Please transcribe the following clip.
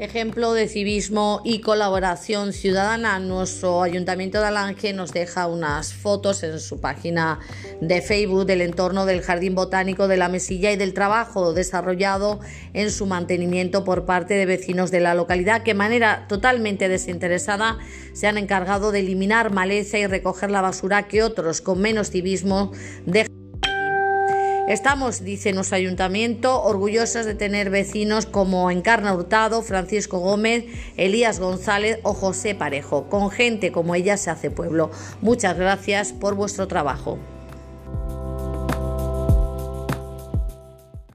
Ejemplo de civismo y colaboración ciudadana, nuestro Ayuntamiento de Alange nos deja unas fotos en su página de Facebook del entorno del Jardín Botánico de la Mesilla y del trabajo desarrollado en su mantenimiento por parte de vecinos de la localidad que de manera totalmente desinteresada se han encargado de eliminar maleza y recoger la basura que otros con menos civismo dejan. Estamos, dice nuestro ayuntamiento, orgullosos de tener vecinos como Encarna Hurtado, Francisco Gómez, Elías González o José Parejo. Con gente como ella se hace pueblo. Muchas gracias por vuestro trabajo.